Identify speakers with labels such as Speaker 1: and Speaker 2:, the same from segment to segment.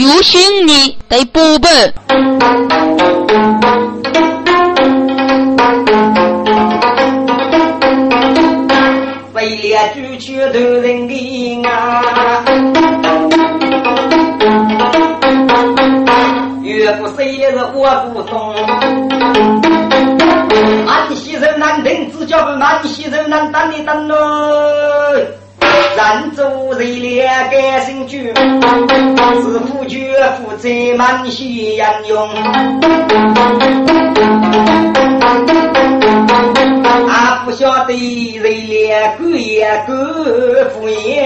Speaker 1: 有心你得补本。
Speaker 2: 为了追求头人的啊，越不谁是我不懂。满西人难等，只叫满西人难等的等喽。人做人了甘心去，是夫绝夫在满西人用。俺不晓得人了狗也狗敷衍，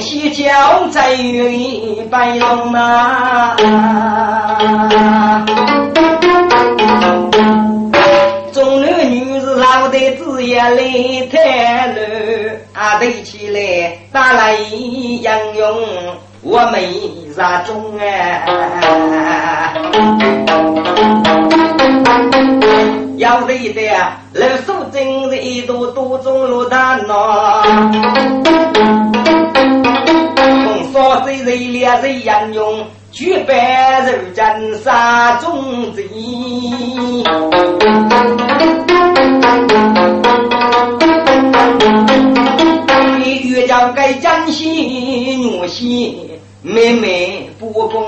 Speaker 2: 西郊在云白龙马。中男女是老的子也来太难，啊对起来打来杨勇，我没啥中啊。要得的，老手真是一朵多种罗大闹。从少岁人两人杨勇。举办人间杀种子，你越叫该江西女婿妹妹不公，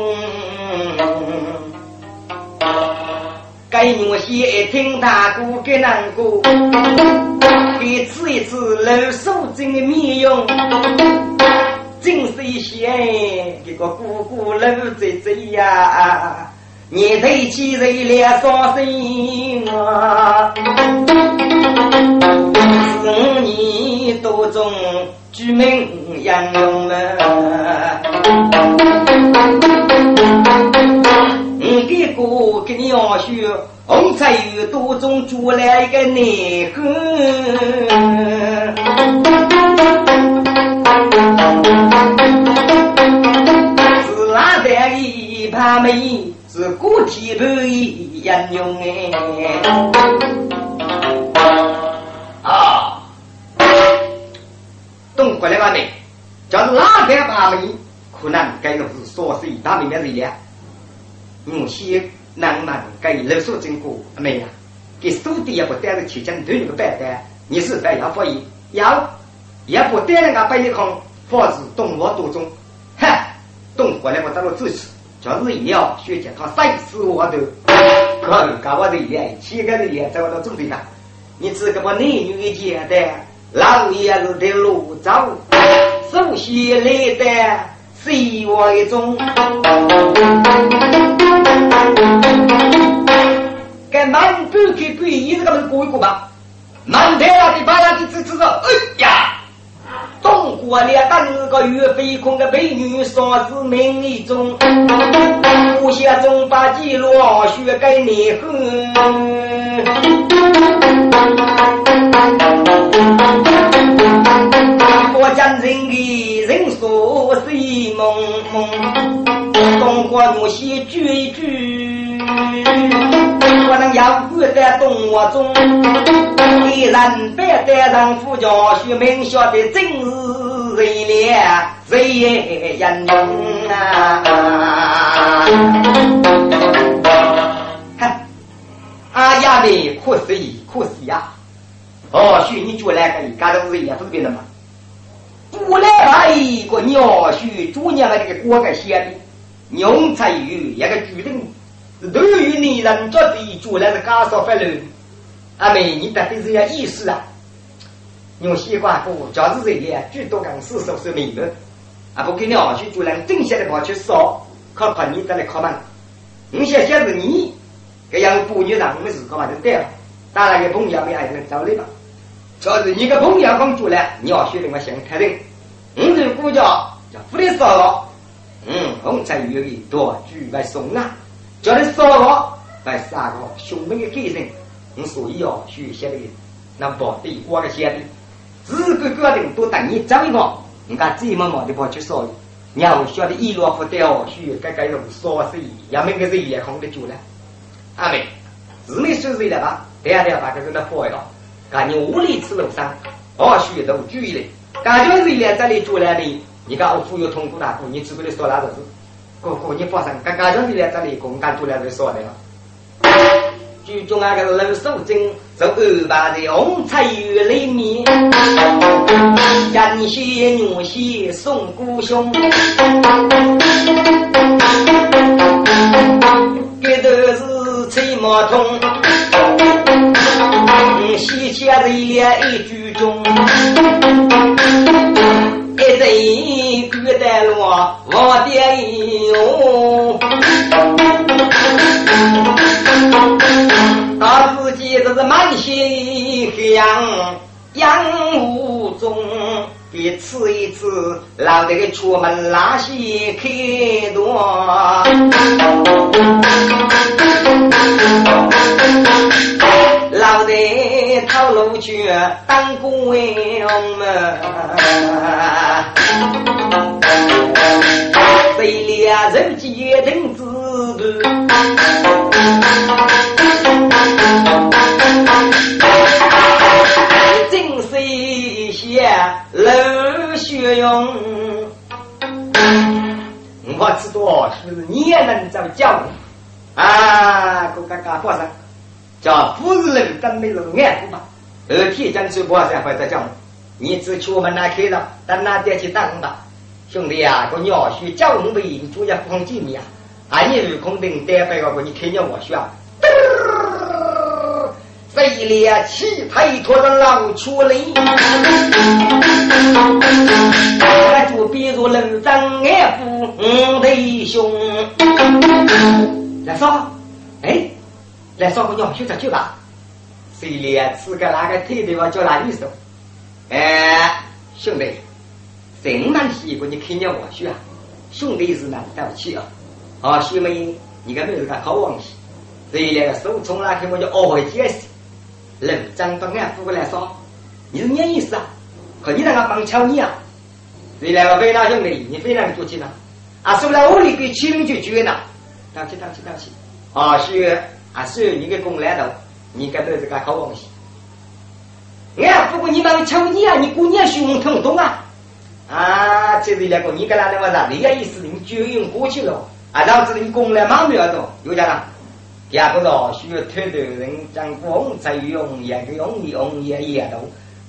Speaker 2: 该女婿一听大哥给难过，给吃一次老手真的面容。真是一些这个姑姑老在在呀，你头起人了伤心啊！十五年多中居民养勇们，你给哥给你要学红菜鱼多中煮来一个内讧。是哪代一盘梅，是古体不一样用哎。啊，东过来吧没？就是哪代盘梅，可能该弄是说是大明的人了。我先能满给老手经过没呀？给手底也不带着提前对你个白单，你是在要发言要。也不带那个白一空，防止动物多种。哼，动过来我找了支持，就是要学姐他三死我头，可能搞我的脸，七个的脸在我这种地方。你只个把男女的简单，老爷子的路走，首先来的是我一种。跟满不给鬼，一直给他们过一过吧。满天了的把那的只知道，哎呀！东过了当个月飞空的美女，说是名利中，无限中把记录学给你喝。我将人的人说是梦梦，东过有些句句，我能要在动物中，一人百代人夫教学名校的真是人了，谁也人用啊！阿呀的可惜可惜呀！哦，许你就来个，干都是也不是别的嘛。不来把一个鸟婿主娘的这个锅给写的，牛才有一个决定，对于女人做的主来是干少分了。阿妹，你到底是要意思啊？用西瓜布，假是这样，最多讲四十岁明白。啊，不给鸟婿主人正下的跑去烧，可怕你再来敲门。你想想是你，这样妇女上我们自个嘛就对了。当然，个朋友没爱人找你吧。要是你个朋友公主了，你要学的我想开定。我这个叫叫福利烧了，嗯，红菜鱼的多举来送啊，叫你烧了来三个兄妹的开心。我所以要学些的，那不地瓜个些的，自个个的都等你走一个，人家这么忙的跑去烧，你要晓得一落不掉，学该该用烧水，也没个人也控得住了。阿妹，是没收水了吧？第二天把这个那放一道。赶紧屋里吃楼上，二许都注意了。感觉是来这里住来的，你看我富有通过大哥，你只管你说哪子？哥哥，你发生，刚刚就是来这里，公干住来就说的了。剧中那个老手精，就安排在红彩园里面，人血女血送姑兄，这都是吹毛筒，西下的一句中，一阵歌带落我的哟。他自己这是满心香，养无中，一次一次老得出门拉稀开多，老得套路去当官嘛，谁俩人结成子正是一些冷血用，我知道是不是你也能这么讲啊？我刚刚发生，叫不是人真没人爱护吧？二天将去波山或者讲，你只去我们那开了，等那点去打工吧，兄弟啊，个鸟须叫我们主要放几米啊？啊，你是空等待白个，你看见我需要。飞猎气推拖着老出来，俺就比如楼长俺父五弟兄。来说，哎，来说个鸟去着去吧。飞猎吃个那个腿的话叫哪里说？哎，兄弟，真蛮喜欢你看见我需要，兄弟是难对不起啊。啊，兄妹，你看没有个好往西？飞猎手从那天我就懊悔解释。楼长到俺父过来说：“你是咩意思啊？可你那个帮敲你啊？你那个为哪兄弟？你非常多钱啊？啊，说了屋里给亲就绝了。对不起，对不起，对不起。啊，是啊，是你个公来头，你该都是个好东西。俺不过你帮敲你啊，你姑娘胸疼痛啊？啊，这是那个你跟他那么啥？你个意思？你就用过去了啊？然后这你公来忙不要动，有讲了。”第二个咯，需要推头人将光彩用，一个用用也也都，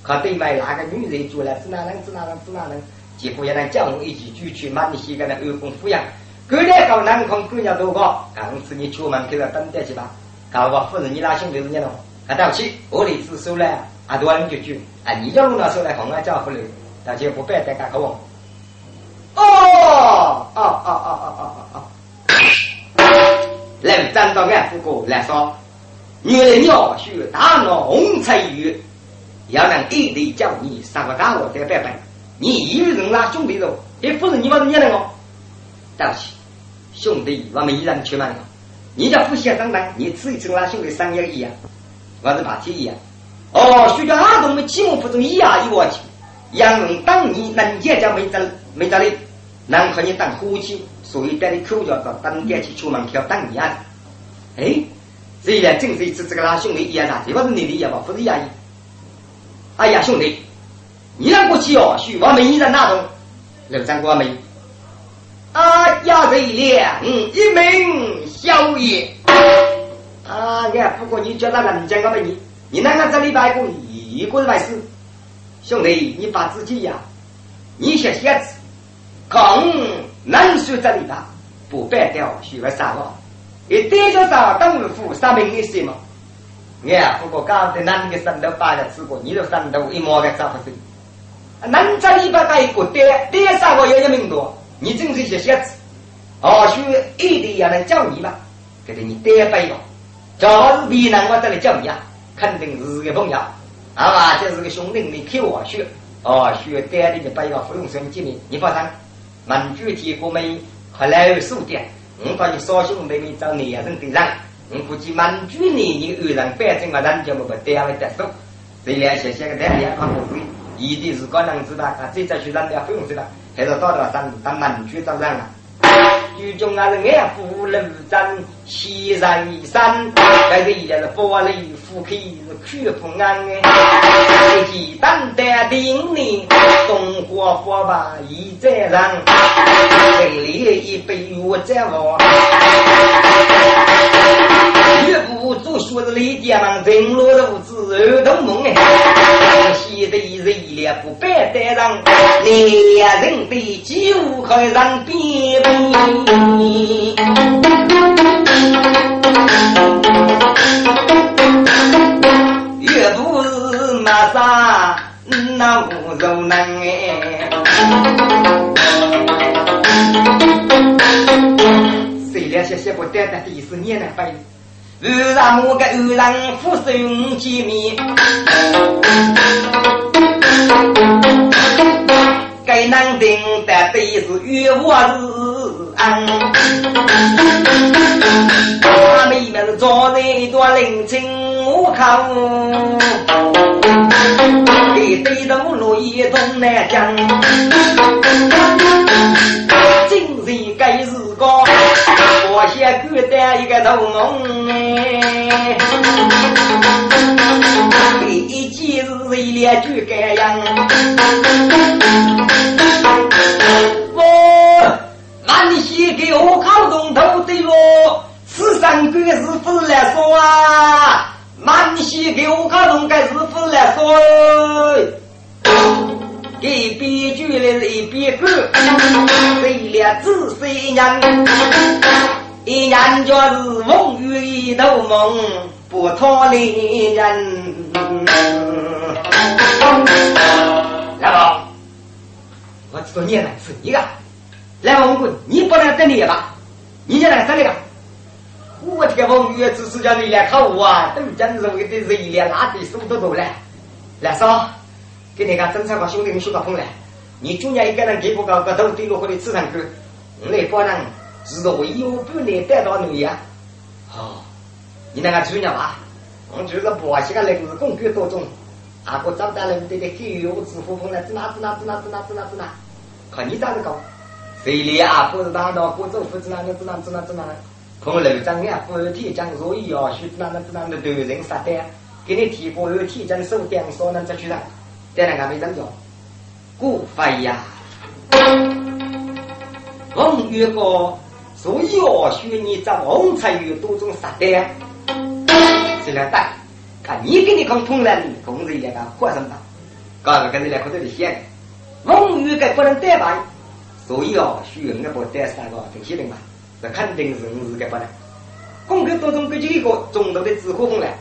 Speaker 2: 可对面那个女人做了，只哪能只哪能只哪能，几乎也能叫我一起举去满西个那二公抚养，隔天搞南空姑娘多个，刚次你出门去了等待去吧，搞个夫人你拉兄弟是你咯，啊对不起，我的只收了，啊多人就举，啊你叫弄那收来红啊叫夫人，大家不拜再干个我。哦哦哦哦哦哦哦。来站到俺夫哥来说，女人要学大脑红彩鱼，要能一对叫你三个大我在拜拜，你一人拉兄弟肉，你夫人你把人家那个，对不起，兄弟我们一人去嘛，你叫夫妻当当，你吃一次拉兄弟三个一样，我是把天一样，哦，学叫阿东们起码不中一样一万去，养人当你能见家没得没得嘞，能和你当夫妻。所以带你口叫到当街去出门跳当一样哎，这一点正是一次这个拉兄弟一样的，这不是你的也吧？不是压抑。哎呀，兄弟，你那过去哦，许我们依然那种刘三国没？啊，压这两一名小爷。啊，俺不过你叫他人家个没你，你那个这里拜过一个拜师，兄弟，你把自己呀，你写写字，空。能说这里吧，不败掉许为啥个？一对着啥当副啥名的什么？哎，不过刚才男的三头八的吃过，你的三头一毛的咋不是？能这里边个一个对对啥个有一名多？你真是些写字，或许一定也能教你吧？给你对背了，假是别人我这里教你啊，肯定是个朋友，啊嘛，这是个兄弟，你看我学，哦，学带你的背个不用什么经历，你放心。民主提过没？后来有数点，我发现少兄妹妹找男人对上，我估计民主年人二人反正个人就不单位得数。这两些些个在两方不会，一定是个人知道，他这再去人家不用知道，还是到了当当民主找人了。剧中啊是爱护路长西人山，还是也是法律夫开是苦不安哎，一记单单的你，东花花吧已在上，这里一杯我在望。岳父做学子李家门，人落如子儿童梦哎，西的人脸不白带上，两人对酒可上边边。岳父是马上那无肉能哎，谁俩些些不带的第四年来拜。偶然我个偶然俯身见面，该难定的都是与我是安。他妹妹是坐在一段林清我看，给对头落叶东南江，今日该是个。我先孤单一个头梦哎，一见是一脸就该样。我，那你先给我靠动头对喽，此三个是不来说啊？那你先给我靠动个是不来说？给编剧的是一边歌，谁了仔细人，一人就是风雨一头梦，不脱离人。来吧，我知道你来是你个，来王棍，你不能等你吧？你先来这里个。我这个王玉只是叫你来看我啊，都真是为的人脸拉的手都多了，来说。给你看，正常话兄弟，你说个碰来，你中间一个人给不高，个头顶落或者吃上去，你不能知道为有不能带到你呀？哦，你那个主人吧，我就是把些个人是公举多种，阿哥长大了对对，给有支付碰来，指哪指哪指哪指哪指哪指哪，看你咋子搞？谁里阿哥是当到过州府指哪指哪指哪指哪，碰楼长呀，不提讲所以要许指哪指哪的都人杀的，给你提过有提讲手点说能这去上。在那个没长脚，古飞呀！红月哥所以哦，学你在红才有多种杀的，是来打。看你给你讲通了，工人来个活什么？搞个跟人来可这里写。红月哥不能代白，所以哦，需要我带三个分析人嘛，那肯定是五日个不能。公开当中根据一个中度的纸火风来，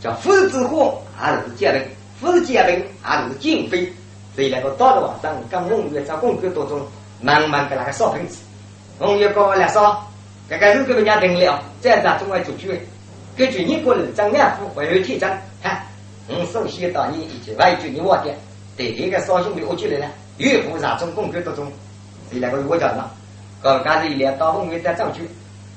Speaker 2: 叫副纸火还是接人。不是结冰，还是减肥。所以那个到了晚上，跟红月在公馆当中，慢慢给那个烧瓶子。红月搞来烧，这个是给人家定了，再在中外做主。根据你个人张安福会有体征，哈，我首先到你以及外句你忘的，对这个烧兄弟我觉得呢，越不上中公馆当中，所以那个我叫什么？刚刚是一连到红月在造句，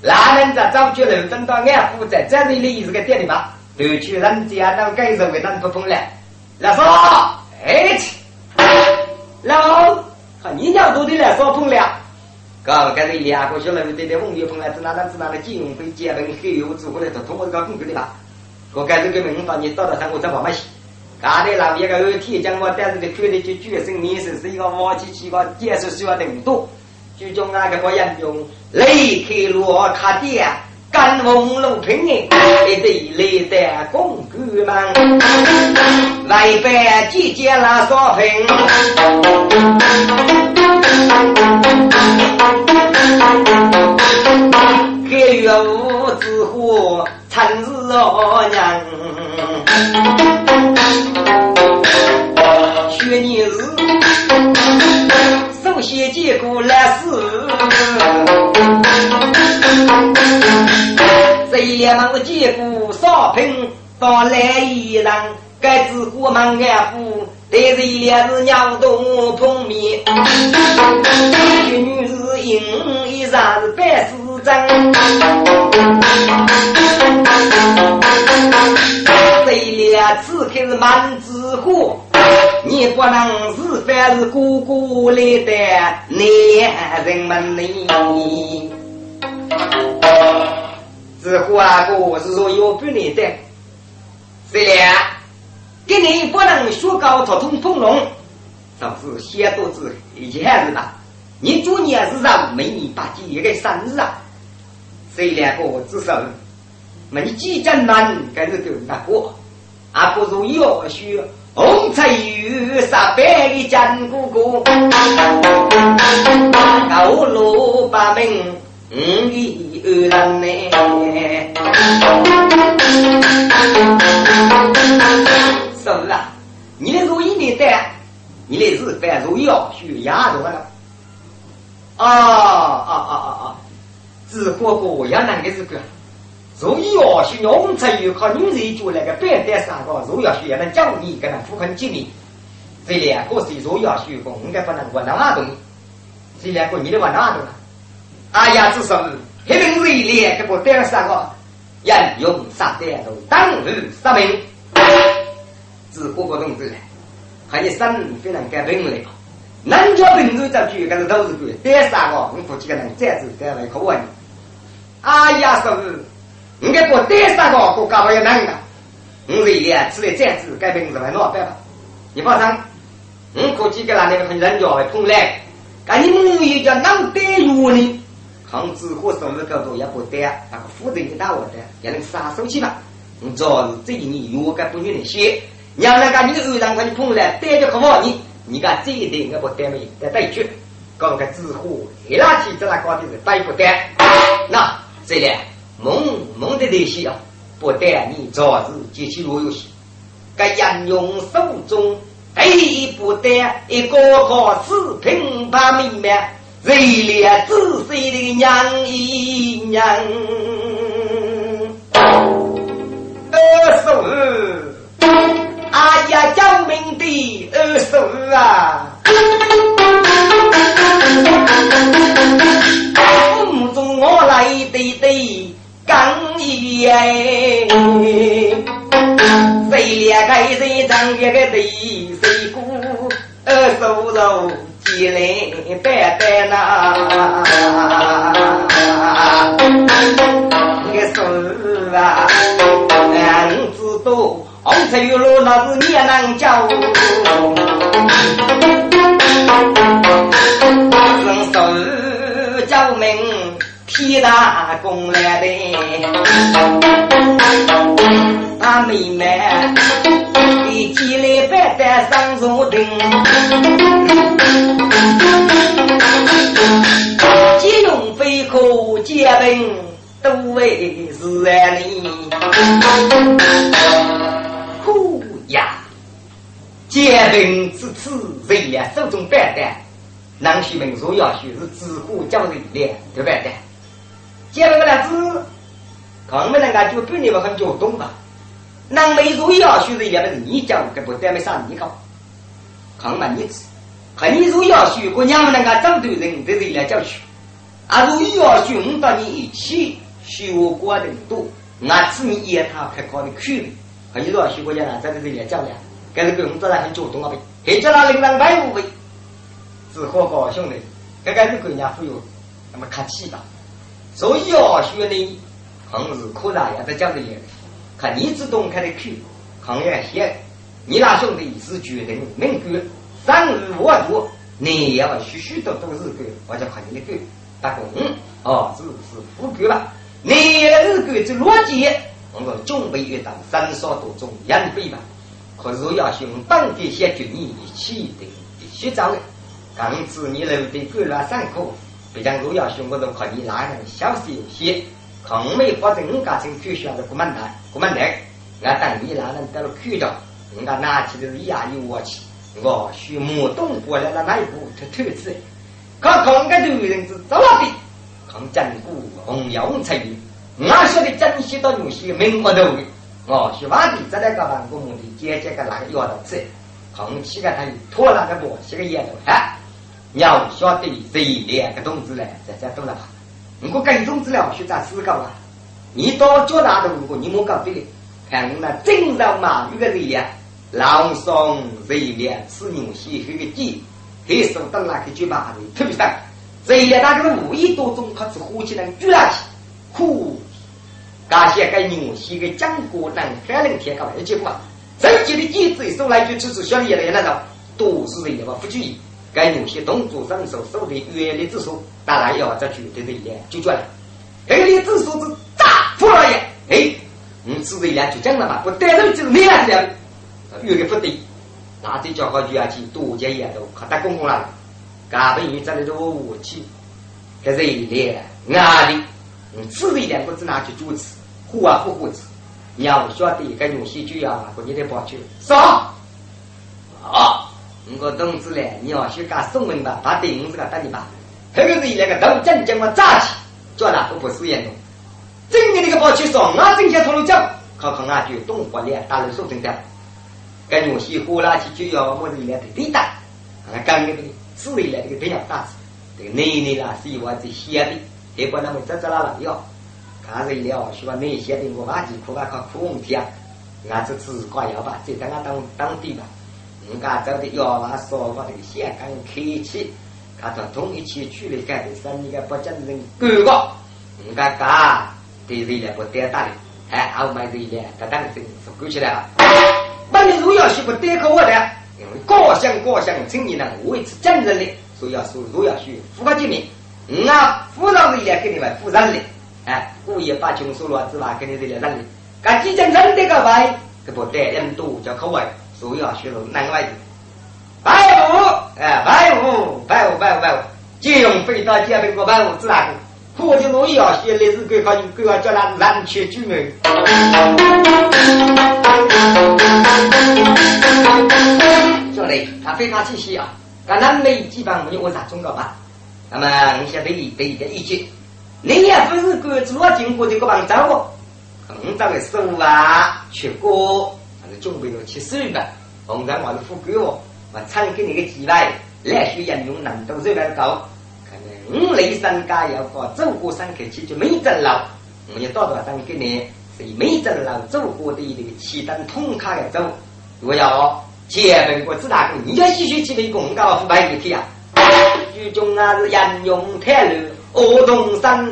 Speaker 2: 哪能在造句楼等到安福在这里也是个店里吧？都去人家当改造为当不碰了。来说，哎，老，看你家多的来说碰了，搞个这两个小人对待红叶碰了，只哪能只哪能金融会结婚黑油子过来，都通过这个工具的吧？我干这个门房，你到了上我再慢慢洗。刚才老爷个二天将我但是的看的就决胜面试是一个王七七个建设需要程度，最终那个我严重离开罗卡店。干红路平哎，一对来的公举们，外边姐姐拉烧瓶，开月五之火，趁日二娘，学年日，首先结果来事。这一连忙结果少平到来一人，该知过门安府，但是一连是鸟洞碰面，一女是银，一裳是白丝针。这一连此刻是满纸货，你不能是凡是姑姑来的男人们呢？这花哥是说有不能的，谁了？给你不能学高头通通龙，倒是写多字一件事吧。你昨年是让美女把几个生日啊？谁两个至少没几针难，该是够那个，啊不如要学红彩玉三百里江哥哥，高楼八门五里二人呢。是啊，你的如意你带，你的日饭如意要学丫头了。啊啊啊啊啊！只不过要那个是个，如意要学用才有靠女人就那个白带三个，如要学也能教你跟他富很紧密。这两个是如要学过，应该不能玩那东西。这两个你得玩那东西。哎呀，至少黑名字两个不带三个，人用三带都当日杀命。只不过同志，还有生非常改变了。南家平洲这句，可是都是对。第三个，你夫几个人再次再来考问。哎呀，是不是？应该过第三个国家还要难的。我这里啊，出来再次改名字来闹办法。你放心，我估计个那个人家会碰来。赶你母语叫能带药呢？抗子和生日高度也不得，那个负责你打我的，也能杀手去嘛。你主要是这一年药该不愿意写，让那个你的偶像快你碰来，带着可好你。你看这一点我不得没得对决，搞个纸火一拉起这那高的是带不带。那这里蒙蒙的东西啊，不得你早日接起路游戏。该人用手中对不得一个个视频把明白，热烈仔细的娘一娘，二叔。哎呀，救命的二叔啊！梦中我来的的刚一哎，谁俩开谁张一个的谁姑二叔肉起来拜拜呐！二叔啊，俺知道。红绸路那是也能叫，人手叫名替大公来的，大妹妹一起来摆在上树顶，借用飞可借兵都为是你。呼呀！结冰之次，人也手中板担，南徐民族要学是自古教人练，对不对？结了个那子，看没人家就对你们很脚动吧？南美族要学是也不是你教，这不单没上你考，看嘛你子，看你如要学，姑娘们那个长对人在，这是来教学。啊，如要学，我到你一起学过的多，那是你一套开考的去。还有多少学国家呢？在这里来讲呢，跟这个我们自然很主动啊呗。还叫他领导白五位，只好高兄弟，这个是国家富有，那么客气的。所以要学呢，还是可大也在讲这些。看你自动开的口，看也些，你那兄弟是决定命格，三日五度，你要许许多多日格，我就看你的格。打工哦，是是富贵了，你日格这逻辑。我们准备一档三少多种养肥吧，可是要用当地些军人一起的一起找的。刚子你楼的过了三课，别讲如要兄我都可以拿人消息有些，抗美发展五家村区选的国民党，国民党，我等你拿人到了区长，人家拿起的是牙一握起，我学木东过来了那一步就投资，可抗个头人是走了的，抗坚固红腰才有。我晓得珍惜到有些名额头的，哦，希望的在那个办公目的姐姐个那个丫头子，空气个他拖那个波，是个丫头哎，要晓得这两个同志呢，在这都了吧？如果跟同志了，去咋思考啊？你到交大的如果你莫搞对的，看我那正上马有个人呀，朗诵力量是用些这个劲，黑手到那个酒吧里特别大，这一那个五亿多种，他是火起来巨大气，呼。感谢该牛西个江国人海能天高的结果，这几的意志送来就支持小李来那种都是人的不注意，该有些动作上手手的原理之数，当然要这绝对的一点就绝了。这个之数是大富了也，哎，你自己来就讲了嘛，不带头就是你来的，有个不对，那这叫好就要去多接也都可打公公了，根本你这里都武器，这是一列压力。你自己两个字拿去主持，护啊不护持，你要晓得一个东西就要过你的保去。说，好，我同志嘞，你要去干送文吧，把对名字给打你吧。这个是那个头正经嘛扎起，叫他不不是严重。真的那个保去说，我正想从头讲，看看俺就东华脸打人手真的，跟东西呼啦去就要么子来的对打，俺刚那个自己来这个培养大，这个奶奶啦是我这写的。结果那么这这那了要，看人了，是吧？那些的我把几苦啊靠苦问题啊，俺这只挂腰吧，就等俺当当地吧，人家走的腰嘛说话这个香港客气，看到同一起去的干的生意个不讲人各个，人家干对人来不得大的，哎，后买人来他当真是过起来了。那你如要是不得口我的，因为各乡各乡青年呢维持正人的，所以要说如要去符合见面。嗯啊，富饶人也给你们富人的，哎，故意把穷收了，是吧？给你这些人的，干几件真的个外，这不带人多叫口味，所以要学了南外的。白虎，哎，白虎，白虎，白虎，白虎，借用飞刀借兵过白虎，自然。苦的路要学历史规划，规划叫他人去居民。兄弟，他非常气息啊，咱南美基本没有啥忠告吧？那么你现在一对一个意见，你也不是关注我经过这个帮找我，红章的手啊，去过，是准备了去收吧。红章我是付给我，我唱给你个机会，来学应用难度这边高。可能五雷三家要搞走过山口去就没挣了，我要到多少给你是没挣了走过的这个七单通卡的走，如果要前本国自大个，你要继续去为公告腐败一体啊！剧中啊是人用太乱，恶动山，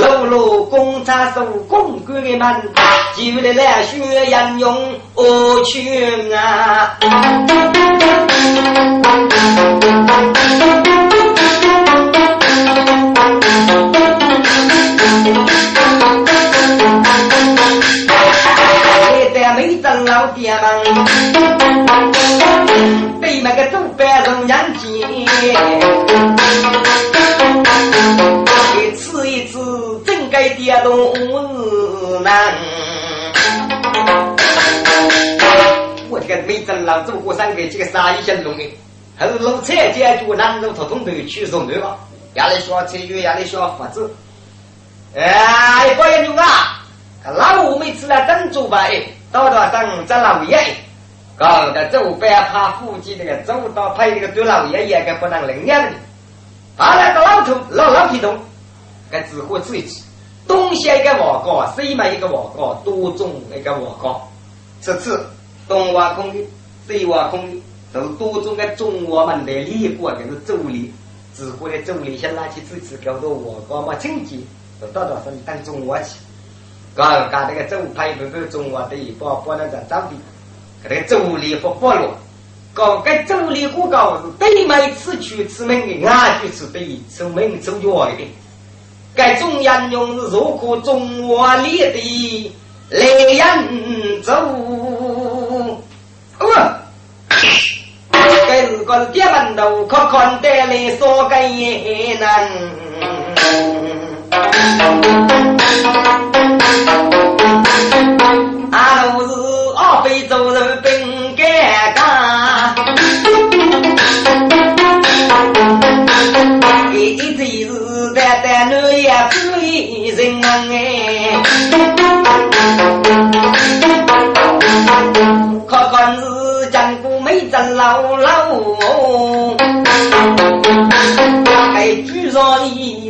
Speaker 2: 路路公差手公关的门，就来来学人用恶拳啊。没挣老爹们，对那个走板人养鸡，真该跌动难。我这个没挣老走过山个这个生意先弄的，还是路菜解决难，路头通头去送对吧？压力小，菜就压力小，法子。哎，不要牛啊！老五每次来等做吧，哎。到到上这老爷，搞的走班怕附近那个走到派那个对老爷爷个不能领养的，把那个老头老老皮头，该只火吃一吃，东西一个瓦岗，西嘛一个瓦岗，多种一个瓦岗，这次东挖空的，西挖空的，都多种个中华门的里过，就是周里，只火的周里先拿起自己搞到瓦岗嘛，经济，都到到上当中华去。搞搞这个周派不不中华的一包包那个张的，这个周礼不暴露。搞个周礼古搞是对每次去此门的，俺就是对出门走脚的。该中央用是如果中华里的来人走，哦，该是个是点门头，可看得来说个也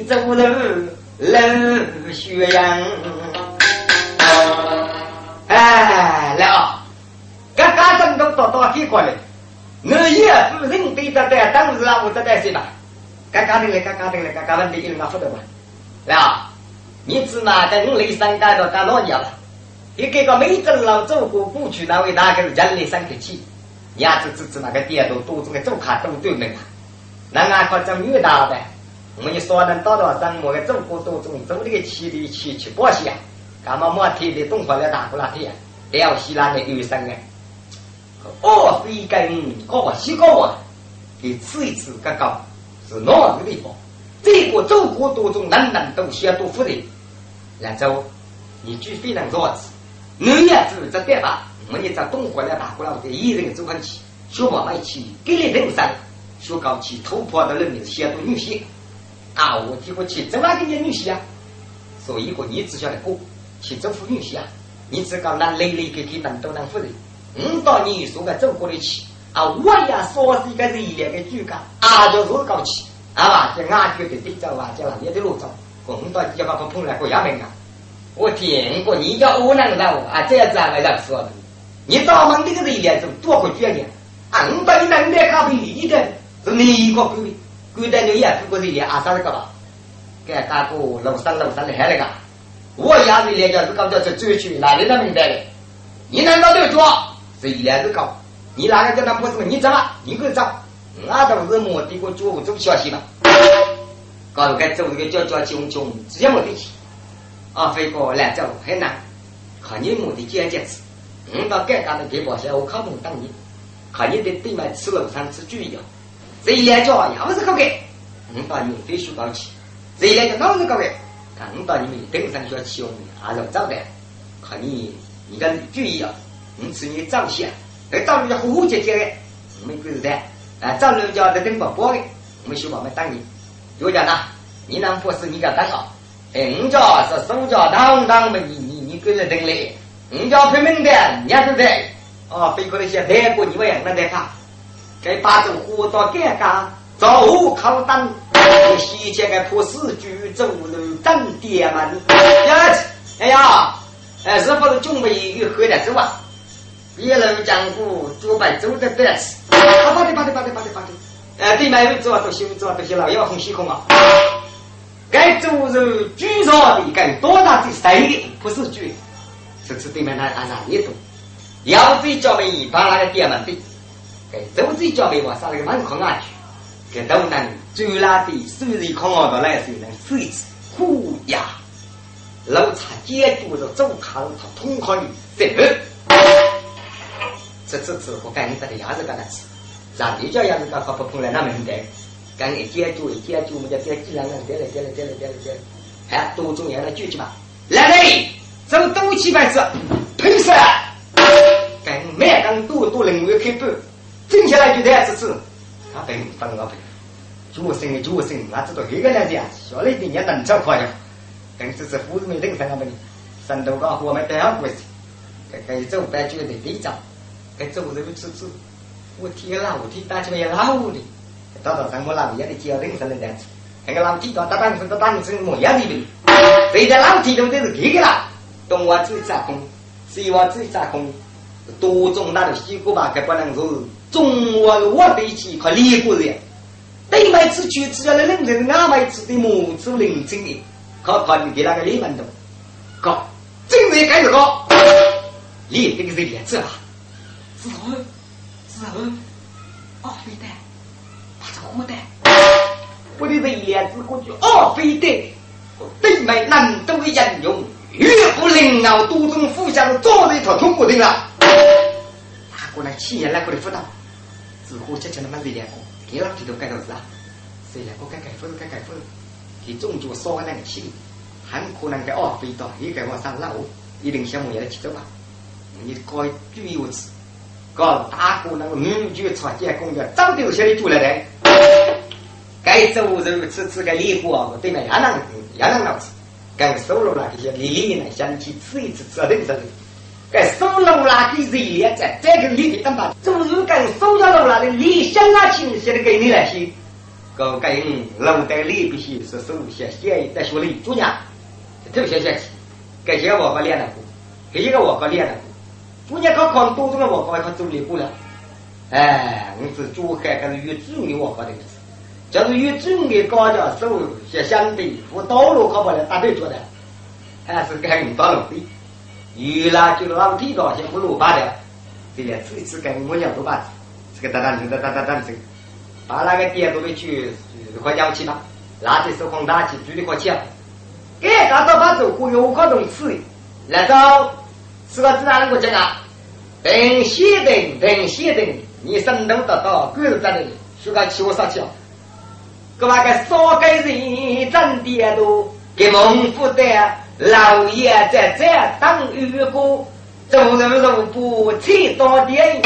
Speaker 2: 走路。冷血阳，哎，来啊！刚刚正都到到天过来，我也不认对着的，当时啊，我这担心吧。刚刚的来，刚刚的来，刚刚问题一两不得吧？来啊！你只拿在我雷山干到干老娘了。一个个没正老走过过去，那位那个是人类生得起，伢子只知那个点都多种的走卡都对门啊，那俺靠正遇到的，我们说能到到上我个走过多种，走这个七里七七八西啊，干嘛莫天的东方来打过那天，了西那的女生啊，哦，非跟高西高啊，给吃一次刚刚是哪个地方？这个走过多种，人人都想多富的，兰州，你句非常弱智。你也只这办法，我们在东过来打过来，我一人走上去，学妈妈一起给你人生，学高起突破的人民是多女性啊！我提过去怎么给你女性啊？所以个你只晓得过去征服女性啊！你只讲那累累给给能都能夫人，五到你说个走过来去啊！我也说是一个热烈的主讲啊，就是高起啊吧？这俺觉得对着啊，叫哪里的路走？我五到一把不碰来过衙门啊！我听过，你叫我能让啊，这样子啊，让说的。你到门这个人脸就多会卷的，啊，我把你能在咖啡里的，是你一个，鬼的你也不过是脸啊啥的个吧？给大哥楼上楼上的还那个，我压的脸就是搞叫这追求，哪里能明白的？你难道就做？是一脸是搞，你哪个跟他不是么？你怎么？你给我找，俺都是目的我做做消息嘛。搞个走这个叫叫穷穷，直接没得去。啊，飞过来走很难，看你目的简洁词。我到改革的地方下，我靠不等你。看你的对面吃楼上吃猪一样，这一来叫要是高个，我到你们飞书高去。这一来叫老是高个，看我到你们登上学去，我们还是找的。看你你跟猪一样，我吃你早些，那早上叫呼呼结结的，我们不是的。啊，早上叫在登宝宝的，我们希望们等你。就讲呐，你能不是你个等啊？哎，人家是手家当当的，你你你跟着等嘞。人家拼命的，你是的。哦，飞过那些泰国，你们也能在看。该把这活到干干，走靠当。西街个破四句走路正点嘛。呀，哎呀，哎，是不是准备有喝的是吧？别人讲过，做白走的得吃。啊，把的把的把的把的把的。哎，对面有做都行，做都行了，要很辛苦啊。该猪肉巨少的，该多大的谁的不是猪，是吃对面那按哪里多？要非叫没把那个店门的，该都最叫没往上那个门口啊去，给都能最拉的虽然看我的来水能吃一次苦呀，老茶接住着走卡路他通靠你这个，这次吃我赶紧这鸭子给他吃，让你叫鸭子搞好不碰来那没得。赶紧接住，接住，我们就接几两两，接来接来接来接来接，哎，多种样的举起嘛，来嘞，走多起牌子，喷死，跟每刚多多人为开播，整下来就这样子吃，他等等我陪，主生的主生，那知道这个来讲，小了一点也能吃快呀，跟这是胡子没等上我们，山东搞我们这样过去，该该走白酒的地长，该走这个吃吃，我天老天打起来老的。到到上我老爷的家人生的样子，那个老提到他当时他当时么样的。人？谁在老提头这是这个啦？东莞最炸空，西莞最炸空，多种那的西瓜吧，可不能说中华我对起靠两个人，对面吃去只要那人人俺们吃的母子邻亲的，靠靠你给那个李门头，高，真的该是高，你这个是脸子啊，子豪，子豪，哦，对的。我的，我的这两只过去，哦，非得对美难都的人用，越不灵啊，多种互相做了一套中国的了。他过来企业来过来辅导，只乎接近那么这两个，给了几头盖头子啊？谁来我盖盖分盖盖分，给种就烧那个气，很可能给哦飞到一个往上捞，一定项目也来去走吧？你该注意我子。搞大姑那个女婿出结工作，早就晓得做了的。该走肉吃吃个礼物，对面也能也能老吃。该收入那些礼礼呢，想去吃一次吃顿吃的。该收入那个热烈在这个里的等吧，走肉该收下了那的礼香啊亲写的给你那些。搞该老带礼不些是收些些在学里中间，特别些些。该些我可练了过，这一个我可练了过。昨年考多中的我考还考走礼过了，哎，我是珠海还是越中的我考的，就是越中的高教收入相相对，我道路考不来，大队做的，还是跟你打龙的，原来就老地道先不落把的，这样次次跟我讲不把，这个哒哒哒哒哒哒声，把那个点都给去快讲去吧，拿起手放大器，举的快枪，哎，大到把走过有各种吃，来走，是个自然能够讲啊，等歇等等歇等，你生动得到，鬼子在那里，说个气我上去啊，个那个少给人。挣点多，给蒙福的。老爷在这当渔夫，走走走不去多点。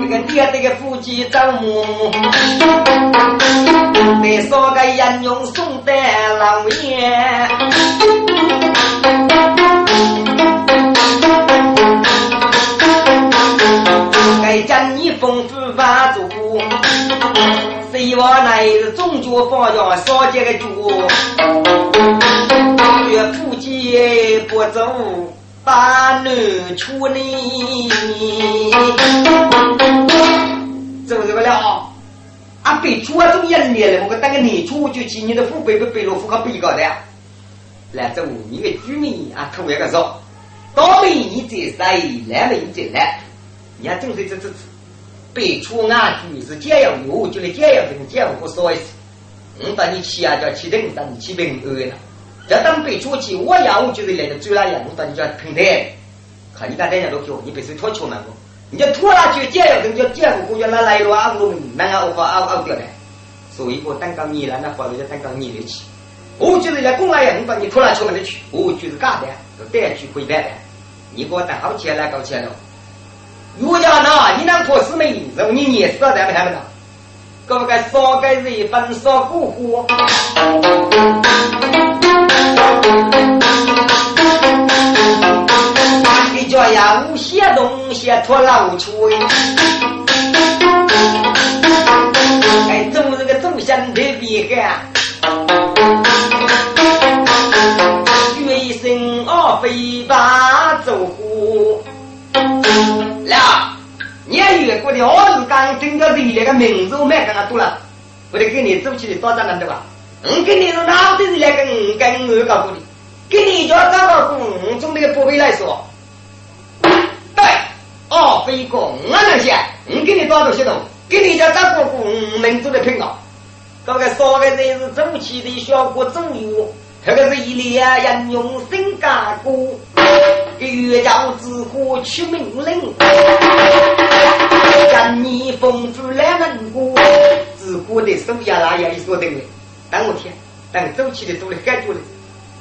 Speaker 2: 这个爹这个夫妻走母，得说个英勇送的老爷。希望来日终究放下少结个主，岳父节不走，大女出呢。走这个了，啊，被主啊都一年了，我当个年初就去你的父辈不背了，户口背高的。来走，你的居民啊，特别个说，倒霉你在来，来没你在来，你还真是这这这。北出安居是解药药，就来解药这个解药不少一些。我把你起啊叫起等，等你起平安了。要等北出去，我要我就是来个追那样，我到你叫平台。看你大家都叫，你别说拖球那个，你叫拖拉去解药，人家解药过叫那来了啊，我们那个我熬熬掉的。所以我等到你了，那话就等到你的去。我就是在公安呀，我把你拖拉球那里去，我就是干的，带去回来的。你给我等好起来搞起来了。儒家呢，你能破四门，容你捏死咱们看不到。各个少个人分少过户，你叫呀无些东西拖老出。哎，走这个走向特别干，决一生二非八走火户。你越过的二是刚听到这那个名字，我没跟他读了。我得给你走起来打仗了，对吧？我跟你是哪的是来跟我跟我搞过的？跟你家找个工从那个部位来说，对，哦，飞过我那些，我跟你打多些东，跟你家找个工民族的品啊。这个说的人是走起的效果重要，这个是一列人用心干过。给岳家之火取命令，将你封住来门过，之火的手呀那样一说的，等我天，等走起的都来盖住了，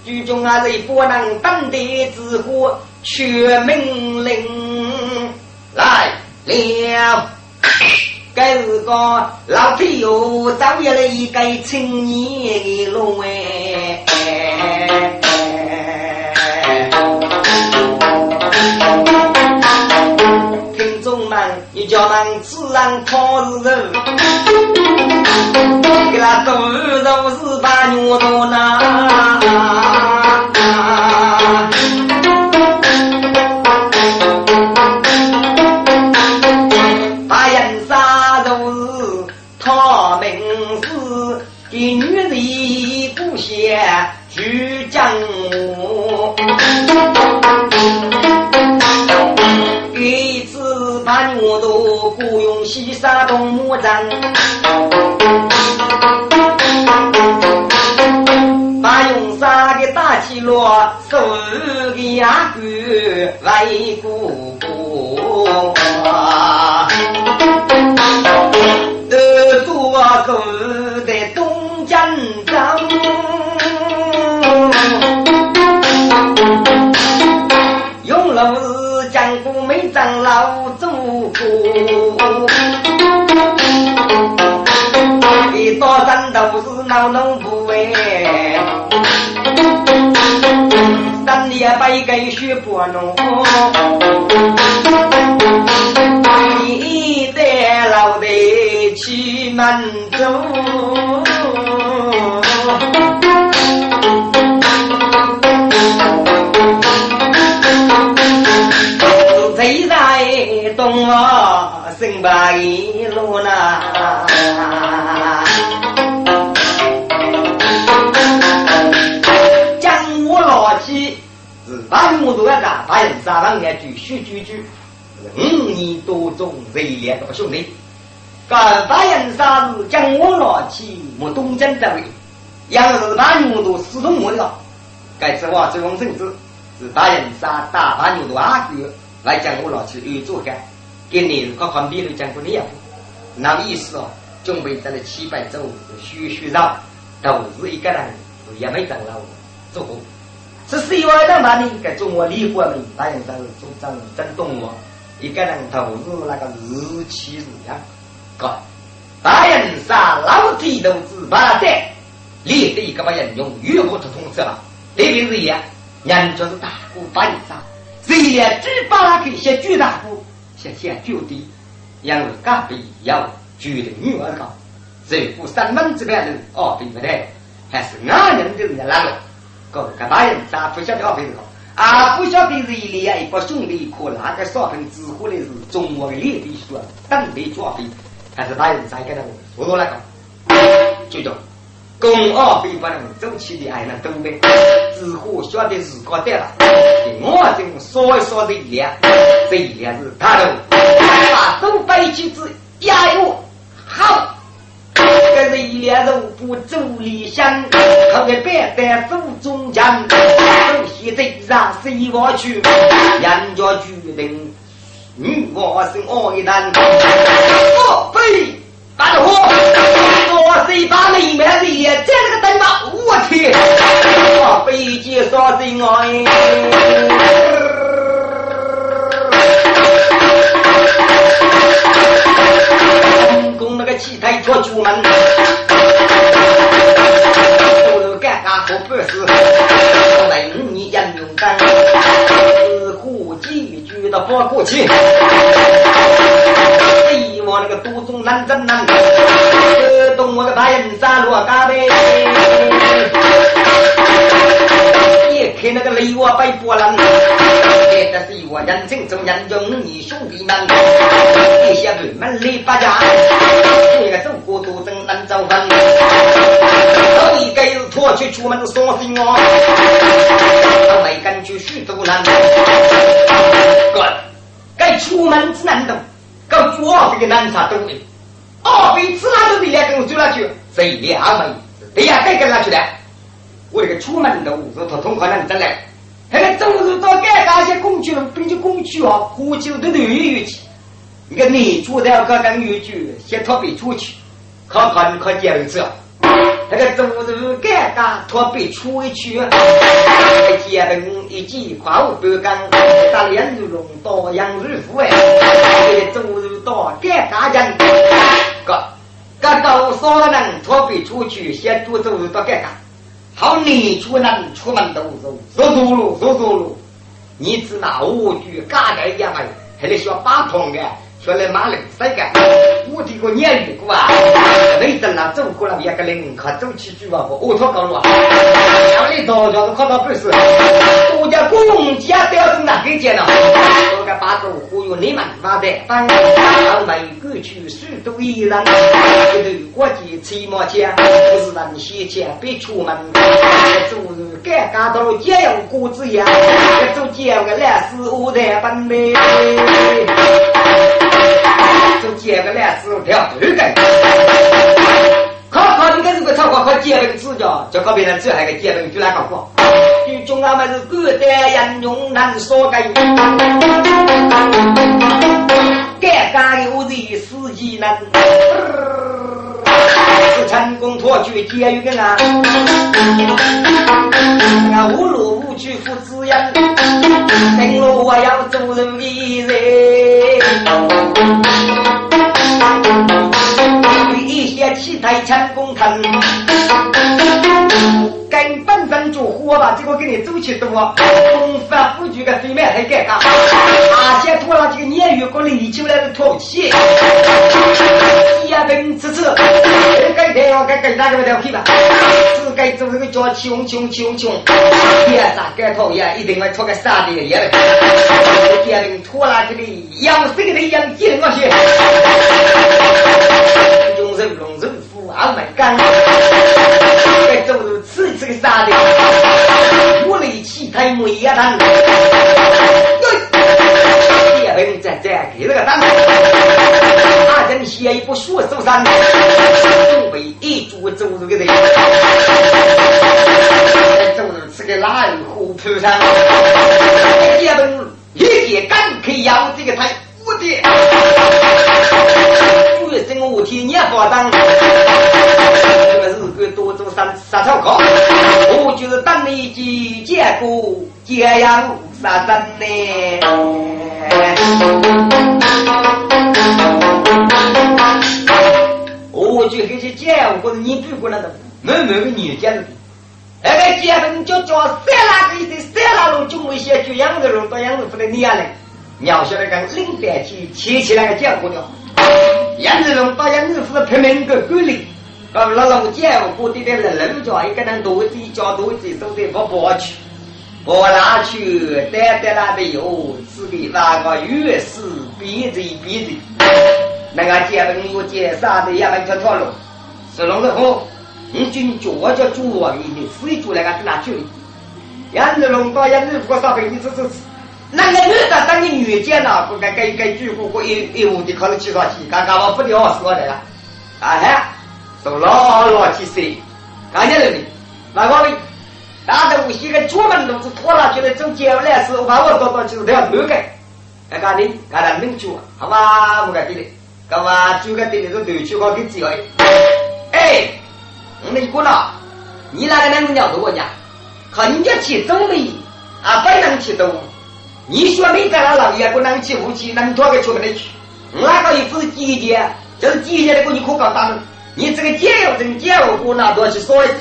Speaker 2: 剧中啊人不能等待之火取命令。来了，该是个老天哟，早也来一个青年的龙哎。叫人自然考试人，给他读书是把牛多难，把人杀都是他名字，给女人不写去讲。西沙东木匠，把用沙的大起落，手的牙骨来鼓鼓，都做狗的东江张，用老是江湖没长老。一老农夫哎，三年白给学不农，一代老的去满洲。东啊，新白一路呐，把木头那个把人杀上来就许居居，五年多中这两个兄弟，干把人杀是将我拿起木东江的位，要是把木头始终没了，该次我追风甚至是把人杀大把牛头阿哥来将我拿去有做干，给你靠旁边的讲过你也不，那意思哦，准备在那七百走虚虚绕，都是一个人也没等了做过。是希望让把你给中国立国们大人上主张真动我，一个人投入那个日期日样，哥，大人杀老铁都是把在，立的一个把人用越国的统治了，那边是也，人就是大姑把人杀，谁也只把那个些巨大姑，些些就地，因为隔壁要举的女儿高，这不三门这边人哦，对不对？还是俺人的人家来了。个个大人咋不晓得阿飞是好？啊，不晓得是一里啊，一把兄弟可哪个少分指挥的是中国的列兵说等待抓飞，还是大人再给他说说那个？就叫公二飞不能走起的还能东北，指挥晓得是搞对了，我正说一说这一两，这一两是他的，把东北旗帜压我好。这是一两肉不走理想，他的白带手中枪，首先对上谁我去？人家决定女娃生我一单，哦，飞，打着火，说谁把妹妹的也在那个灯吧？我天，我飞机说谁气太脱出门，不如干干好办事，来你英勇干，自古几句的不过去。希望那个都中难真难，动我个大人杀落干杯。看那个雷我被波浪，这的是我人生中人中你兄弟们，这些人们来发家，这个中国都真难造反。我一个是拖去出门说心哦，我没敢去许多难。哥，该出门之难懂，搞做这个难啥都会。哦，每次他都得来跟我走下去，谁两门？对呀，该跟他去的。我这个出门的物是他同可能真来，那个走路到该干些工具了，并且工具啊，呼吸都都有乐器。你看你出的要搞搞乐器，先特别出去，看看你考第二次。那个走路该干特别出去，结婚一季跨五百干，打脸如龙，刀阳如虎哎，走路到该干人，个个都少人特别出去，先多走路到该干。好，你出门出门都走，走走路走走路，你只拿五句嘎个一样，还得需要八桶的。说来马来谁个？我的个年遇过啊，没等那走过了，一个人可走起去吧，我操高路啊！哪里早早都看到不是？我家公家都要是哪个见了？我个八路忽悠你们妈的，反正每个区许多一人，一头国际车马钱，不是让你先钱别出门，做人该干到节约果子呀，做节约个烂事我在本呗。就捡个烂石头条，对个。考考你个如果超过考捡那个指甲，就考别人只还个捡那个就来搞过。最终俺们是古代人用难说个，干干有的司机难。是成功脱去监狱个啊！俺无路无去父子养，等我我要做人的人。根本上就火吧，这个给你走起多，公法不举个非面还尴尬，而且拖了这个年月过立起来的土气，家庭支持，该该要该该哪个不调皮吧？只该做这个叫穷穷穷穷，别啥该讨厌，一定要拖个傻的也来，家庭拖拉这里养生的养精那些，用肉龙肉没干，该走路吃吃个啥的，我力起太煤一单，对，也被你在这给了个单，阿珍写一部书书山，东北一桌走路的人，该走路吃个烂糊涂山，也被一节干可以养这个太我的。天年发当，这个日子多做三三草稿，我就是当你去结果这样啥真呢？我就那些讲，或者你不过那个某某个女讲的，那个讲的叫叫三拉个的三拉路，就没些就样子路到样子不得你啊嘞！描写那个领带去切起来个讲过了，杨子路到样子不是拼命个管理，啊，老老讲过的的人路叫一个人多子叫多子，都得不跑去。我拿去带带那的油，吃的那个越是逼着逼着，那个结婚又结啥的也没条条路，是弄得好，你军脚叫主王你的，自己做那个拿去？杨子龙到杨子国上飞，你这这那个女的当你女监呐，不该该该举过过一一屋的考虑起床去，刚刚我不聊说来了，啊嗨，都老老几岁，看见了没？那个。大头些个出门都是拖拉，机来走街来时，把我找到就是条路个，哎，干的，干的能做，好吧？不干的，干嘛？就干的那种头去搞给机会。哎，我们一个了，你那个两个鸟多讲，靠人家去走的，啊，不能去走。你说没在那老爷不能去武器，能拖个出门的去？那个又不是季节，就是季节的，你可搞大了。你这个节要真节，我过那都要去说一次。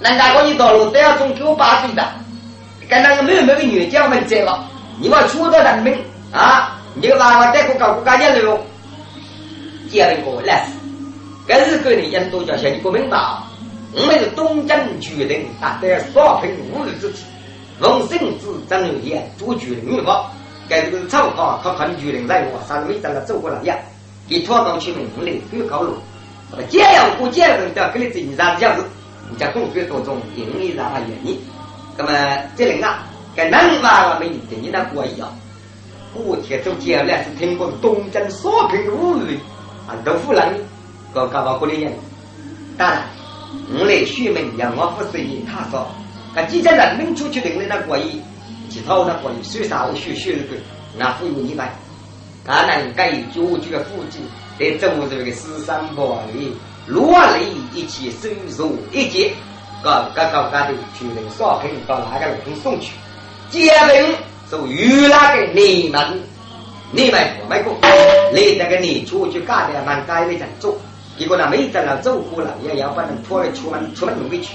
Speaker 2: 人家讲你道路都要从九八岁的，跟那个没有没有女将们在了，你把出到人民啊，你就娃娃带过搞国家业了，接了一个来。死，这是个人人都叫像你不明白，我们是东征决定啊，在少平无日之际，奉圣旨张有田做决定预报，该这个草稿他看决定在我上面在那走过来呀，一拖到去门里又高楼，这样过这样的跟你正常这样子。在公学当中，因为啥原因？那么这人啊，跟南方我们等于那过一样。过天走接来是听过东征少平的武语啊，豆腐人搞搞到过的人。当然，我来学门让我不是以他说，可几家人民出去的那过一，其他那过一，虽啥我学学的个，那不有你来。当然，该九句的附近，在中这个十三宝里。落泪一起收入一节，搞搞搞搞的，就能少平到哪个人送去？结婚是与那个你们，你们我没过，你那个你出去干的蛮该的人做，结果呢没在那走过了，也要把人拖来出门出门回去，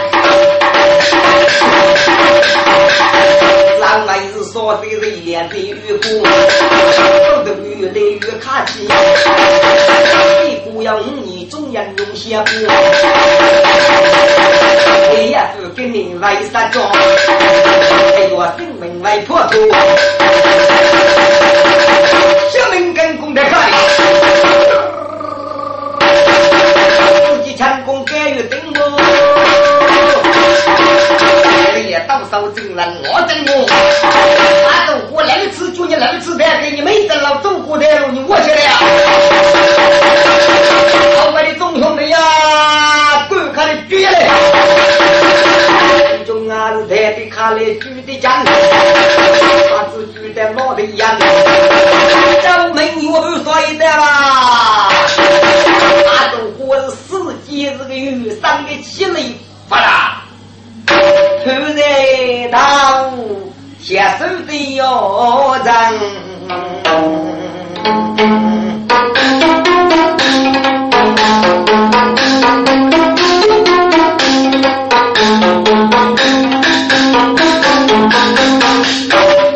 Speaker 2: 你们哪去了？给家人领起五路平哎，俺举去你们下一步飞将，我是让西迁给人人把主哎。老来是说的是脸的越过，走的越来越卡气。一股要你中人用些过，哎呀，是给你来三桩。我定名为破土，小明跟公的看，自己成功甘于顶我，你也到手进来我等我，俺走过两次就你来次的，给你没得了走过的路你我去了，好把你中兄弟呀，观看的绝了。中啊是台的卡来举的奖，他只举的老的样，然大雾携手的要人。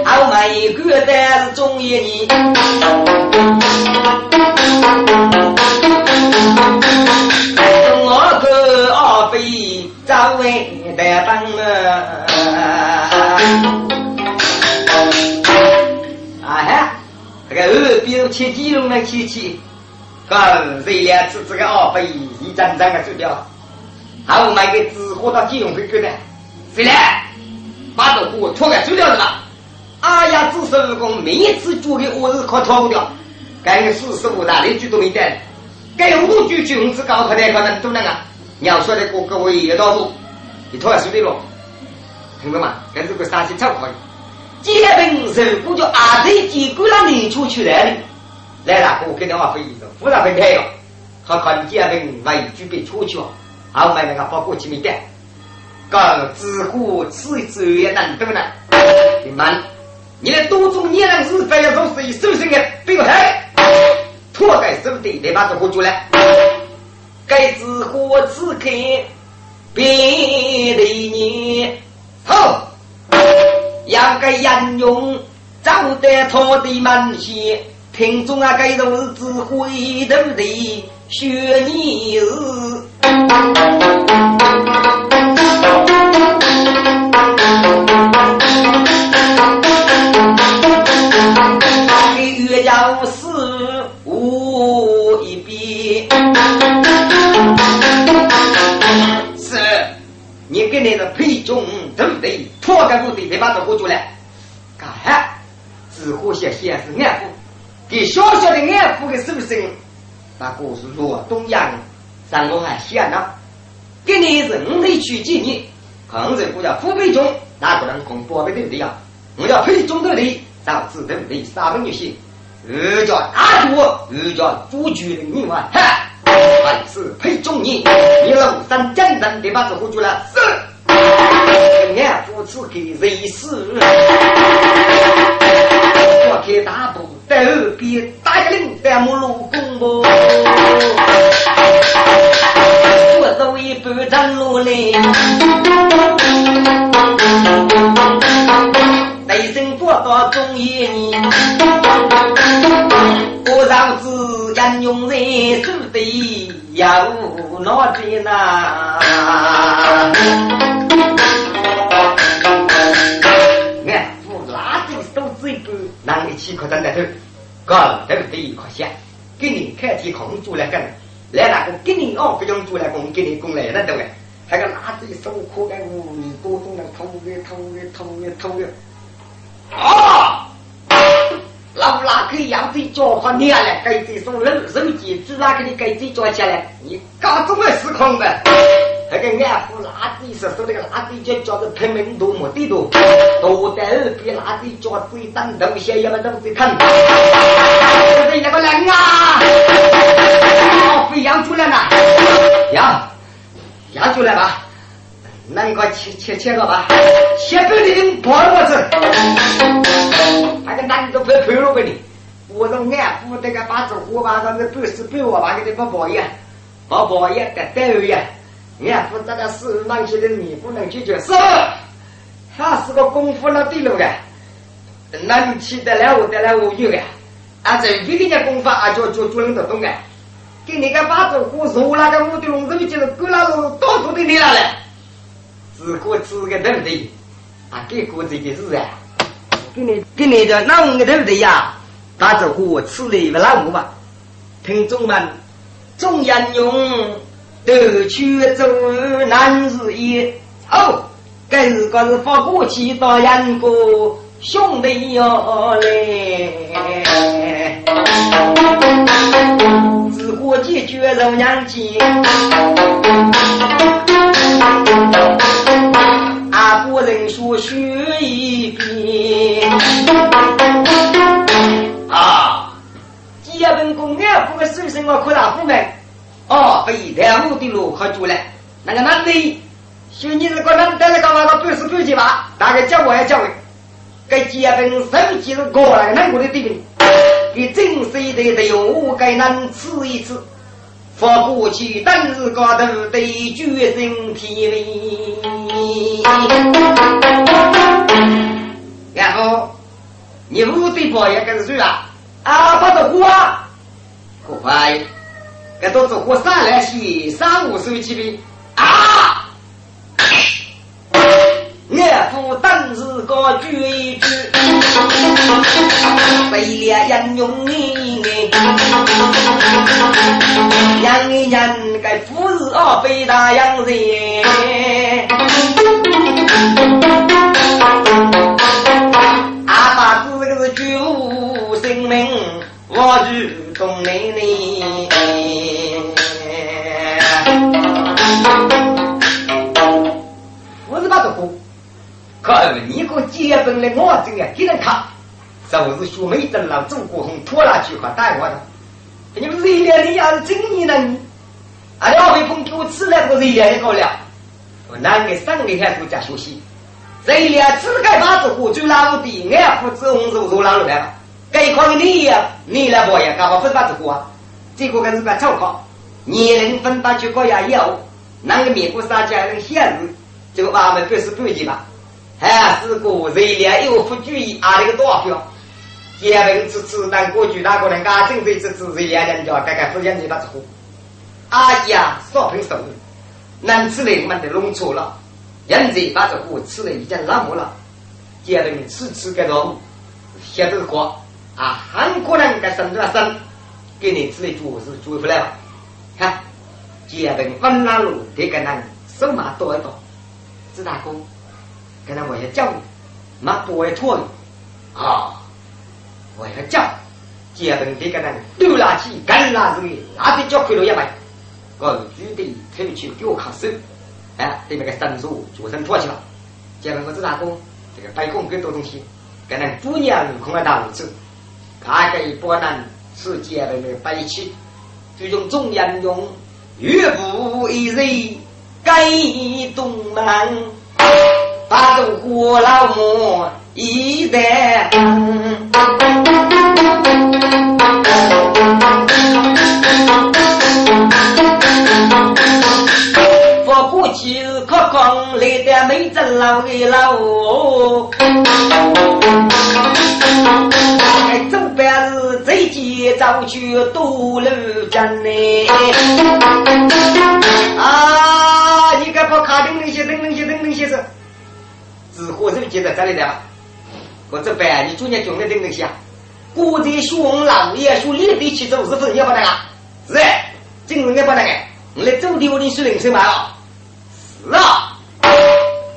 Speaker 2: 好买一个但是中一年，二边切鸡肉能切切，刚这两次这个二费一张张的走掉，还有买个纸货到金融会去的，谁来？把这货脱开走掉是吧？哎呀，只是公每一次做的我是可逃不掉，该四十五大连句都没带，该五句军事高考的可能都那个，要说的各各位也到路，你脱开手的了，听懂吗？跟这个山西超可以。结婚时，我就阿弟结果那年初去来了，来了，我跟你话分一声，忽然分开哟，他看结婚为举被出去。哦，后面那个包裹去没带，讲自古此一次也难得呢，你们。你的多种年人是非要从谁手上的表态，脱盖手的你把这活出来，该知火此刻别的你。好，要该引用找得脱的门些，听众啊该都是指挥头的学你是。要死无一比，是，你给你的配种对不对？脱个不对，别把这活出来。干哈？只呼吸先是安抚，给小小的安抚的手声，那故事若东阳，上我还想呢。给你人类去见你，抗日国家副配种，哪个人恐怖的对不对呀？我要配种对不对？导致对不对？三分就行。二叫大主，二叫主角的你嘛，哈，还是配中你，你老三简单的把这活出来，是，俺夫子给人死，我开大步在二边打个领带木路公不，我走一半长路嘞，内心不到中一年。我上子引用在手的要哪边呐？可站在头，搞对不对？可想给你开天空租来干，来那个给你哦，不用租来工，给你工来那对不对？还个拿着手可干无你多种的偷的偷的偷的偷的啊！老拉克养这脚快你来，给这送肉肉鸡，只拉给你给这抓起来，你搞这么失控的？那个俺夫拉地是说那个拉地脚叫做拼命多么地多，多在二边拉地叫最单头些，要么都是看。这那个人啊，飞扬出来了，扬扬出来吧。那你快切切切个吧，切不灵，跑过去。那个男的被推了给你，我都俺夫这个把这火把上的不是被我把给你不包一不包一得带一样。俺夫这个是那些的你不能解决，是，他是个功夫那地路的，那你起得来我得来我有的，啊这一个人功夫啊就就就能得动的，给你个把这火烧那个我的笼子里就是够那个到处的你了嘞。自古吃个对不对？啊，给过这个事啊，给你给你的那个对不对呀？把这货吃了不老吧？听众们，中央用得去走难日也。哦，该是个是发过去到杨过兄弟要来，自古解决人娘亲。阿不人说学一遍啊！基本功俺不个手生我扩大部门哦，非两路的路可做了。那个男的，说你这个人带来干嘛？个不是不去吧？大概叫我也叫我，该基本手机是过来那我的对面，给正式的的有该能吃一次。发过去，当日高头得决胜天威。然后你屋对包也跟着谁啊？啊，把这锅，可快！这都是火上来洗，三五十几倍啊！俺夫当日高举一举。为了人用你，养一人该富士哦，被大洋人。阿爸子这个是举无性命，我举东妹妹。可你个结婚的我这个给人看。就是学妹等了，走过红拖拉机和带我的。你们热烈的要是真你呢？啊，两位朋友吃了个热烈的了。我男的上个还是加学习，热烈只该把这个就拉的，俺不知红肉肉拉路来了。该块你呀，你来包呀，干嘛不把这个啊？这个可是个超考，年龄分八九个也有，那个面过三家人显示，这个娃们不是不急吧？哎是个热烈又不注意啊，那个多少票？结婚之次，但过去那个人家正对之次是两人家，该该夫妻你把子喝。阿姨啊，少盆手，能吃人们的弄错了，人家把这锅吃了已经那么了。结婚吃吃个肉，晓得过啊，很可能该生了生，给你吃的主是煮不来了。看，结婚分那路得跟人手马多一多，知大哥，跟他我也教育，马多一拖啊。我要讲，结婚这个人丢垃圾、干垃圾，那得叫亏了一百。我举得推去给我看手，哎，对面个伸手做成托起了。结婚我是哪个？这个白宫更多东西，跟人主娘空了大路走，他个不能是结婚的白起，最终中央用岳父一人改东门，把这活老母一代。我过去可刚来的没真老的老，走班是最急早去多路江呢。啊，你该不卡定那些等那些等那些是，只火车接着这里的吧？我这班你昨天讲的等那些啊？古代学老爷学立地起走是不是也不能啊？是，今日也不能哎。我来走的我的是人生嘛啊？是啊，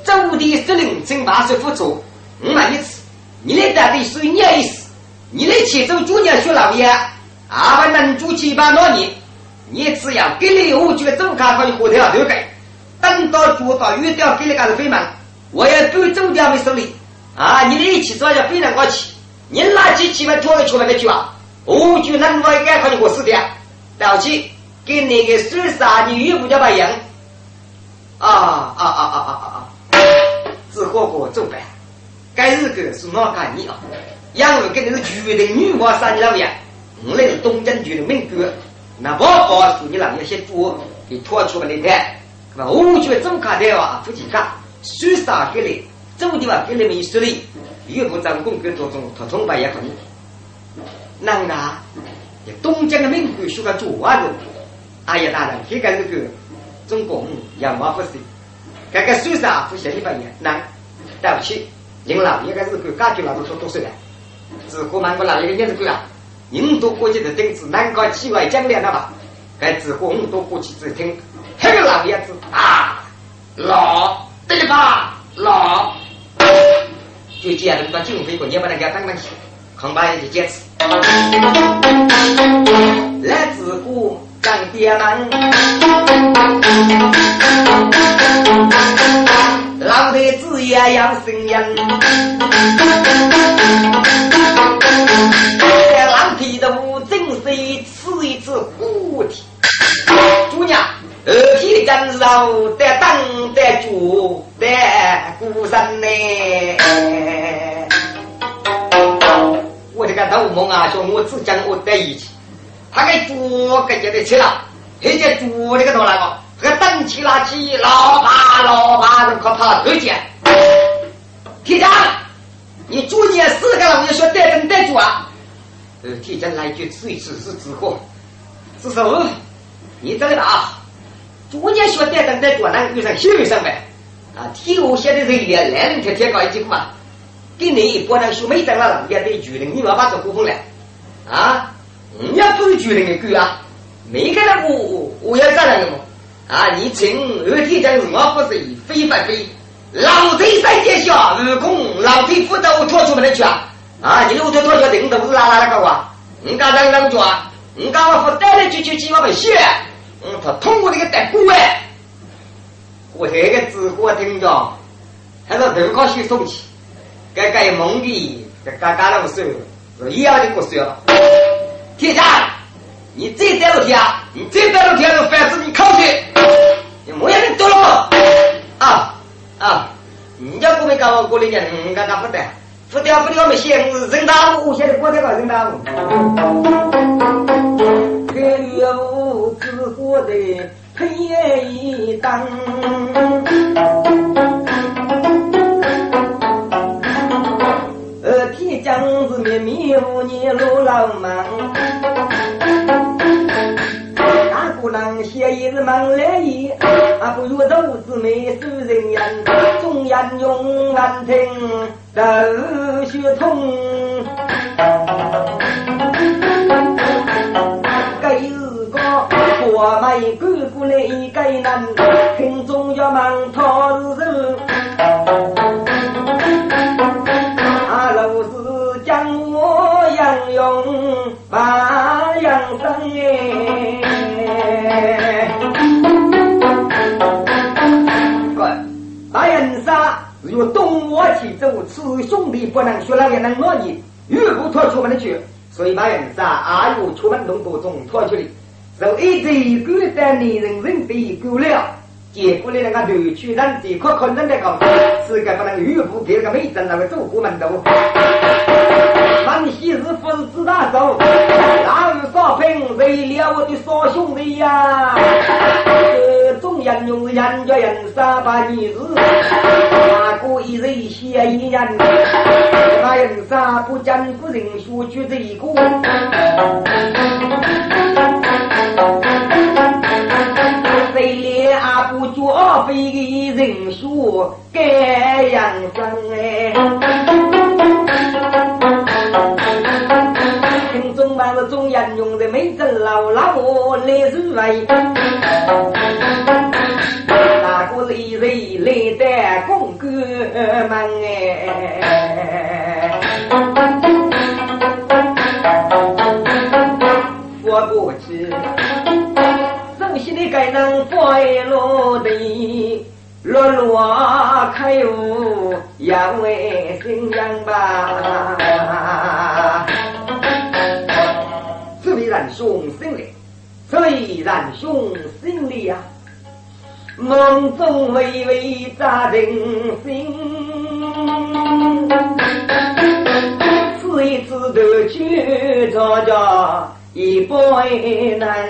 Speaker 2: 走的是人生嘛是辅助。我那一次，你来带的是你意思，你来去走主年学老爷，阿不能做七八多年，你只要给你我就走开可以火条都给，等到做到遇到给你干是非忙，我要不走掉没手里啊！你的一起做要非常高气。你拿起起码拖了出来的句啊，我就能我该靠你我死掉，了不起，跟那个水沙你遇不叫白样，啊啊啊啊啊啊啊！吃火锅做饭，该日个是哪干你啊？养儿跟那是绝对女娃杀你老爷，我那是东江区的民哥，那不包是你老爷些猪给拖出来的台，那我觉怎么看的啊？不几个水沙给你，走的话给你们一说哩。岳父长工跟做中，他崇拜也可以。那啊，东江的民官说个做啊个，阿爷大人，这个这个中共养马不是，这个水上不像你发言，那对不起，您老爷个是个家具老多说多少了？自古满国老爷个也是个啊，印度过去的丁子难搞气外讲了吧？该自古很多国际只听，这个老爷子啊，老对吧？老。就接着把军费过，也不能给他当东西，恐怕也就坚持。来自古当爹们，老太子也要生人，在老太的屋正是一只虎蹄，主娘。二天真肉得当得主得孤身呢，我这个头梦啊，说我只讲我在一起，他给猪给接的起了，那些猪那个多那个，那个等起拉起，老怕老怕，人可怕二姐，铁匠，你猪年四个了，我就说得等得主啊，呃，铁匠来句吃一次是之后，是手，你这个啊。逐年学电灯在多难遇上新人上呗啊！体育现在人也来人天天搞一句话，给你不能说没等了，也得决定你要把这股份来啊！你要不是决定的狗啊，没给他我我要咋样的嘛？啊！你请二天将我不是非不非？老贼三天下，二公老贼斧头拖出门来去啊！啊！你路头拖出顶都是拉拉那个哇！你刚刚啷个做啊？你刚我带来去去几万块血，嗯，他通过这个带过哎，我这个字我听着，还是头高去送去，该该蒙的，该该该那个时候，一样的不说了。铁匠，你再带路天，你再带路天，就反正你靠去，你莫要你多了啊啊！你家过没搞我过来讲，你刚刚不得。不得不掉没线，人大屋现在过这个人大屋。这月屋只过的黑一当，呃，天将子面迷糊你路老忙。能写一日忙来意，啊不如豆子美受人言，忠言勇难听，都血痛。能落你，越不拖出门的去。所以大人杀，阿有出门动作中拖出来，受一直孤单的人人被够了。结果呢，那个头去人这可可能的讲，是个不能越不给那个美珍那个走过门头。康熙是不是自大手？哪有少平为了我的少兄弟呀？这众人用人家人杀把女子，哪个一人写一人？那人杀不讲不人说去这一个。谁连阿不脚飞的人说该养生哎？那是中央用的美珍老老我。来入味，那个是一人来的公哥们哎，我不知，正西的该能快乐的，落落开悟，要为新娘吧。然兄心里，虽然兄心里呀，梦中微微扎人心。此一次的去着家，一不难。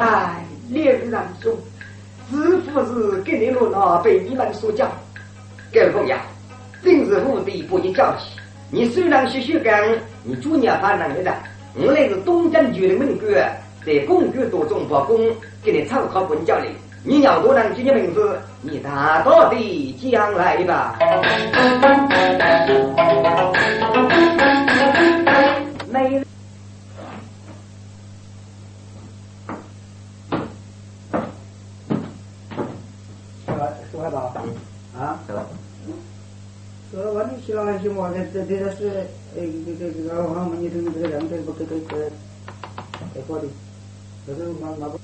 Speaker 2: 哎，烈日然兄，是不是给你罗那被你们所教？该不呀？今日目的不宜交起。你虽然学学干，你主业发能力的。我来是东江区的门哥，在公局做中包工，给你参考本教里。你要多能记你名字，你大到的将来吧。没。说话吧，啊。呃，完全希望希望这这这是呃这这这个我们你这个这个两个不这个这这好的，这是那那不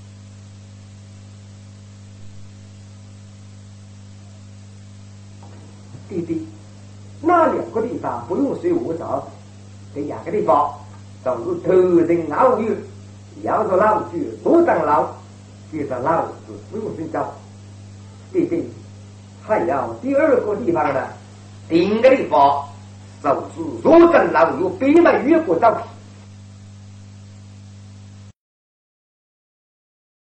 Speaker 2: 弟弟，那两个地方不用随我找，这两个地方都是头人老友，要是老去多当老，就是老是不用寻找。弟弟，还有第二个地方呢。另个地方，就是若等老有北门越过早